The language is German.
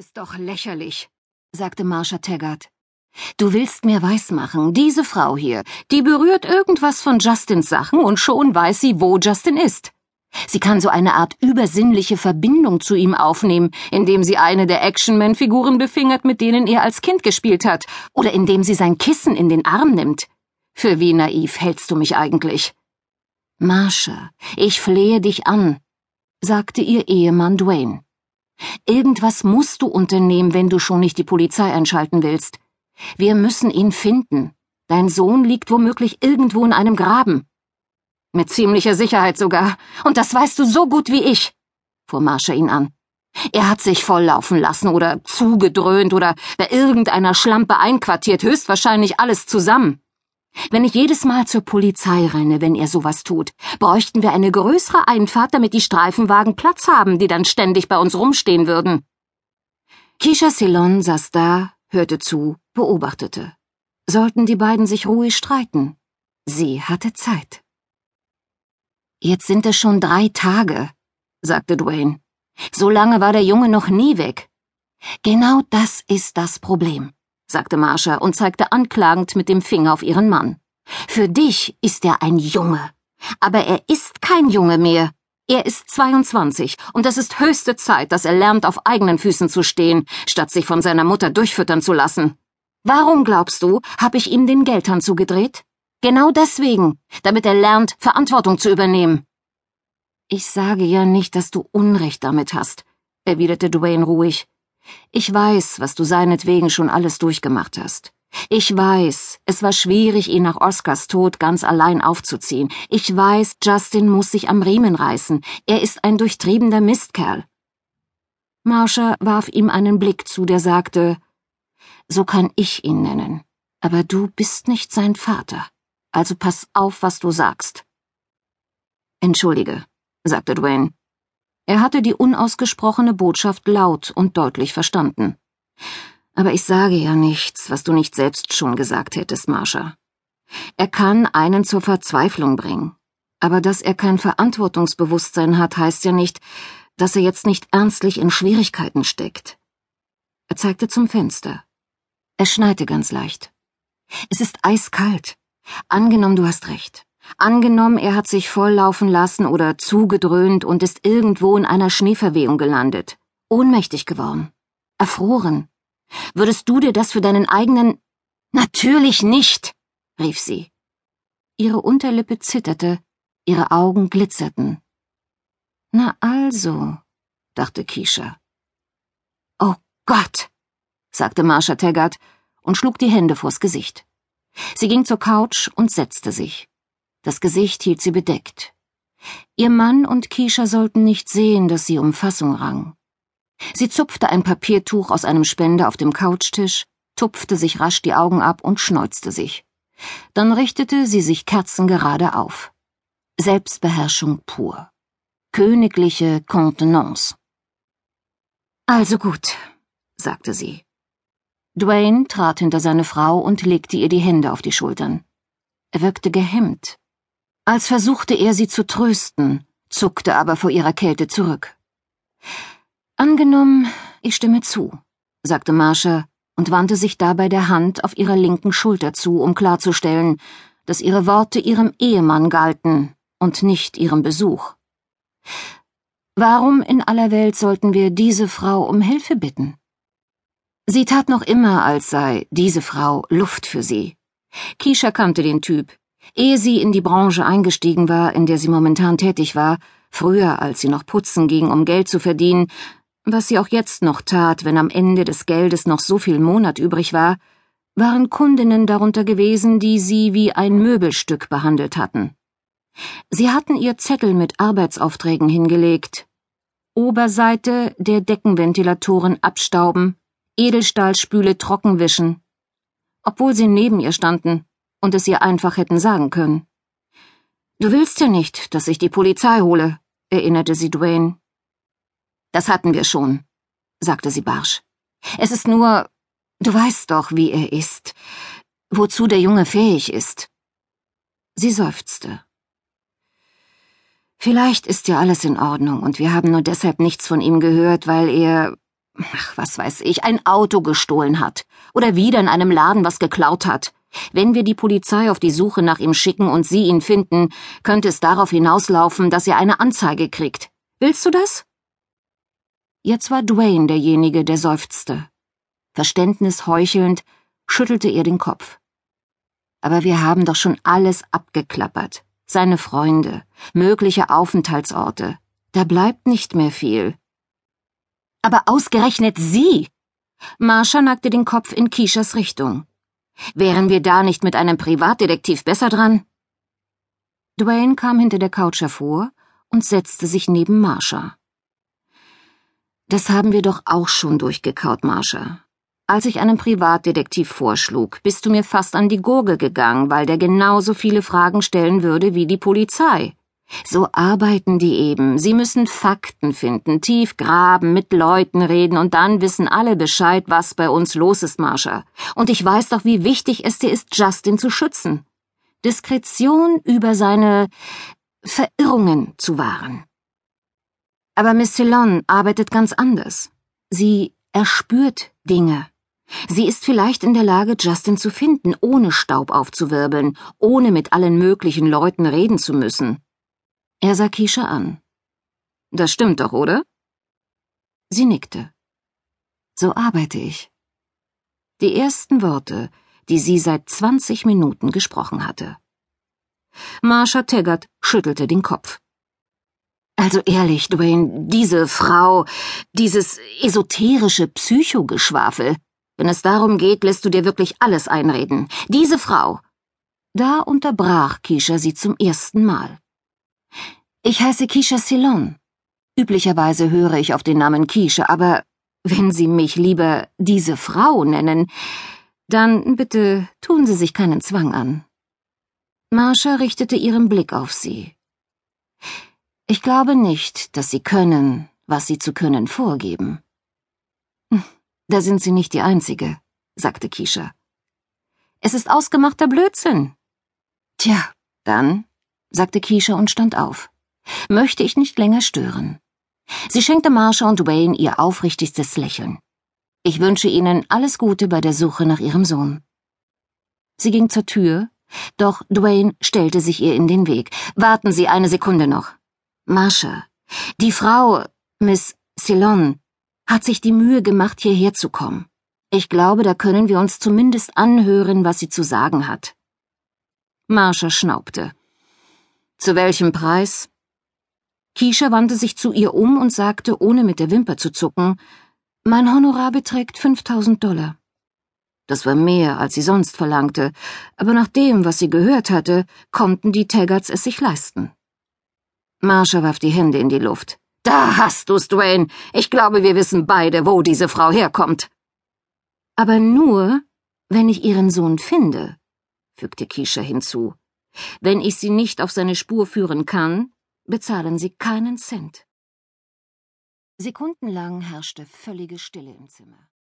ist doch lächerlich, sagte Marsha Taggart. Du willst mir weismachen, diese Frau hier, die berührt irgendwas von Justins Sachen und schon weiß sie, wo Justin ist. Sie kann so eine Art übersinnliche Verbindung zu ihm aufnehmen, indem sie eine der Actionman-Figuren befingert, mit denen er als Kind gespielt hat, oder indem sie sein Kissen in den Arm nimmt. Für wie naiv hältst du mich eigentlich? Marsha, ich flehe dich an, sagte ihr Ehemann Dwayne. Irgendwas musst du unternehmen, wenn du schon nicht die Polizei einschalten willst. Wir müssen ihn finden. Dein Sohn liegt womöglich irgendwo in einem Graben. Mit ziemlicher Sicherheit sogar. Und das weißt du so gut wie ich, fuhr Marsha ihn an. Er hat sich volllaufen lassen oder zugedröhnt oder bei irgendeiner Schlampe einquartiert, höchstwahrscheinlich alles zusammen. Wenn ich jedes Mal zur Polizei renne, wenn er sowas tut, bräuchten wir eine größere Einfahrt, damit die Streifenwagen Platz haben, die dann ständig bei uns rumstehen würden. Kisha Ceylon saß da, hörte zu, beobachtete. Sollten die beiden sich ruhig streiten? Sie hatte Zeit. Jetzt sind es schon drei Tage, sagte Dwayne. So lange war der Junge noch nie weg. Genau das ist das Problem sagte Marsha und zeigte anklagend mit dem Finger auf ihren Mann. Für dich ist er ein Junge. Aber er ist kein Junge mehr. Er ist 22 und es ist höchste Zeit, dass er lernt, auf eigenen Füßen zu stehen, statt sich von seiner Mutter durchfüttern zu lassen. Warum glaubst du, habe ich ihm den Geldhahn zugedreht? Genau deswegen, damit er lernt, Verantwortung zu übernehmen. Ich sage ja nicht, dass du Unrecht damit hast, erwiderte Dwayne ruhig. Ich weiß, was du seinetwegen schon alles durchgemacht hast. Ich weiß, es war schwierig, ihn nach Oscars Tod ganz allein aufzuziehen. Ich weiß, Justin muss sich am Riemen reißen. Er ist ein durchtriebener Mistkerl. Marsha warf ihm einen Blick zu, der sagte, so kann ich ihn nennen. Aber du bist nicht sein Vater. Also pass auf, was du sagst. Entschuldige, sagte Dwayne. Er hatte die unausgesprochene Botschaft laut und deutlich verstanden. Aber ich sage ja nichts, was du nicht selbst schon gesagt hättest, Marsha. Er kann einen zur Verzweiflung bringen. Aber dass er kein Verantwortungsbewusstsein hat, heißt ja nicht, dass er jetzt nicht ernstlich in Schwierigkeiten steckt. Er zeigte zum Fenster. Es schneite ganz leicht. Es ist eiskalt. Angenommen, du hast recht. Angenommen, er hat sich volllaufen lassen oder zugedröhnt und ist irgendwo in einer Schneeverwehung gelandet. Ohnmächtig geworden. Erfroren. Würdest du dir das für deinen eigenen... Natürlich nicht, rief sie. Ihre Unterlippe zitterte, ihre Augen glitzerten. Na also, dachte Kisha. Oh Gott, sagte Marsha Taggart und schlug die Hände vors Gesicht. Sie ging zur Couch und setzte sich. Das Gesicht hielt sie bedeckt. Ihr Mann und Kisha sollten nicht sehen, dass sie um Fassung rang. Sie zupfte ein Papiertuch aus einem Spender auf dem Couchtisch, tupfte sich rasch die Augen ab und schneuzte sich. Dann richtete sie sich kerzengerade auf. Selbstbeherrschung pur. Königliche Contenance. Also gut, sagte sie. Dwayne trat hinter seine Frau und legte ihr die Hände auf die Schultern. Er wirkte gehemmt, als versuchte er sie zu trösten, zuckte aber vor ihrer Kälte zurück. Angenommen, ich stimme zu, sagte Marsha und wandte sich dabei der Hand auf ihrer linken Schulter zu, um klarzustellen, dass ihre Worte ihrem Ehemann galten und nicht ihrem Besuch. Warum in aller Welt sollten wir diese Frau um Hilfe bitten? Sie tat noch immer, als sei diese Frau Luft für sie. Kisha kannte den Typ, Ehe sie in die Branche eingestiegen war, in der sie momentan tätig war, früher als sie noch putzen ging, um Geld zu verdienen, was sie auch jetzt noch tat, wenn am Ende des Geldes noch so viel Monat übrig war, waren Kundinnen darunter gewesen, die sie wie ein Möbelstück behandelt hatten. Sie hatten ihr Zettel mit Arbeitsaufträgen hingelegt. Oberseite der Deckenventilatoren abstauben, Edelstahlspüle trockenwischen. Obwohl sie neben ihr standen, und es ihr einfach hätten sagen können. Du willst ja nicht, dass ich die Polizei hole, erinnerte sie Dwayne. Das hatten wir schon, sagte sie barsch. Es ist nur, du weißt doch, wie er ist, wozu der Junge fähig ist. Sie seufzte. Vielleicht ist ja alles in Ordnung und wir haben nur deshalb nichts von ihm gehört, weil er, ach, was weiß ich, ein Auto gestohlen hat oder wieder in einem Laden was geklaut hat. Wenn wir die Polizei auf die Suche nach ihm schicken und sie ihn finden, könnte es darauf hinauslaufen, dass er eine Anzeige kriegt. Willst du das? Jetzt war Dwayne derjenige, der seufzte. Verständnis heuchelnd schüttelte er den Kopf. Aber wir haben doch schon alles abgeklappert. Seine Freunde, mögliche Aufenthaltsorte. Da bleibt nicht mehr viel. Aber ausgerechnet Sie! Marsha neigte den Kopf in Kishas Richtung. Wären wir da nicht mit einem Privatdetektiv besser dran? Dwayne kam hinter der Couch hervor und setzte sich neben Marsha. Das haben wir doch auch schon durchgekaut, Marsha. Als ich einen Privatdetektiv vorschlug, bist du mir fast an die Gurgel gegangen, weil der genauso viele Fragen stellen würde wie die Polizei. So arbeiten die eben. Sie müssen Fakten finden, tief graben, mit Leuten reden und dann wissen alle Bescheid, was bei uns los ist, Marsha. Und ich weiß doch, wie wichtig es dir ist, Justin zu schützen. Diskretion über seine Verirrungen zu wahren. Aber Miss Ceylon arbeitet ganz anders. Sie erspürt Dinge. Sie ist vielleicht in der Lage, Justin zu finden, ohne Staub aufzuwirbeln, ohne mit allen möglichen Leuten reden zu müssen. Er sah Kisha an. Das stimmt doch, oder? Sie nickte. So arbeite ich. Die ersten Worte, die sie seit zwanzig Minuten gesprochen hatte. Marsha Taggart schüttelte den Kopf. Also ehrlich, Dwayne, diese Frau, dieses esoterische Psychogeschwafel, wenn es darum geht, lässt du dir wirklich alles einreden. Diese Frau. Da unterbrach Kisha sie zum ersten Mal. Ich heiße Kisha Ceylon. Üblicherweise höre ich auf den Namen Kisha, aber wenn Sie mich lieber diese Frau nennen, dann bitte tun Sie sich keinen Zwang an. Marsha richtete ihren Blick auf sie. Ich glaube nicht, dass Sie können, was Sie zu können vorgeben. Hm. Da sind Sie nicht die Einzige, sagte Kisha. Es ist ausgemachter Blödsinn. Tja, dann, sagte Kisha und stand auf. Möchte ich nicht länger stören. Sie schenkte Marsha und Wayne ihr aufrichtigstes Lächeln. Ich wünsche Ihnen alles Gute bei der Suche nach Ihrem Sohn. Sie ging zur Tür, doch Dwayne stellte sich ihr in den Weg. Warten Sie eine Sekunde noch. Marsha, die Frau, Miss Ceylon, hat sich die Mühe gemacht, hierher zu kommen. Ich glaube, da können wir uns zumindest anhören, was sie zu sagen hat. Marsha schnaubte. Zu welchem Preis? Kisha wandte sich zu ihr um und sagte, ohne mit der Wimper zu zucken, mein Honorar beträgt 5000 Dollar. Das war mehr, als sie sonst verlangte, aber nach dem, was sie gehört hatte, konnten die Taggarts es sich leisten. Marsha warf die Hände in die Luft. Da hast du's, Dwayne. Ich glaube, wir wissen beide, wo diese Frau herkommt. Aber nur, wenn ich ihren Sohn finde, fügte Kisha hinzu. Wenn ich sie nicht auf seine Spur führen kann, bezahlen Sie keinen Cent. Sekundenlang herrschte völlige Stille im Zimmer.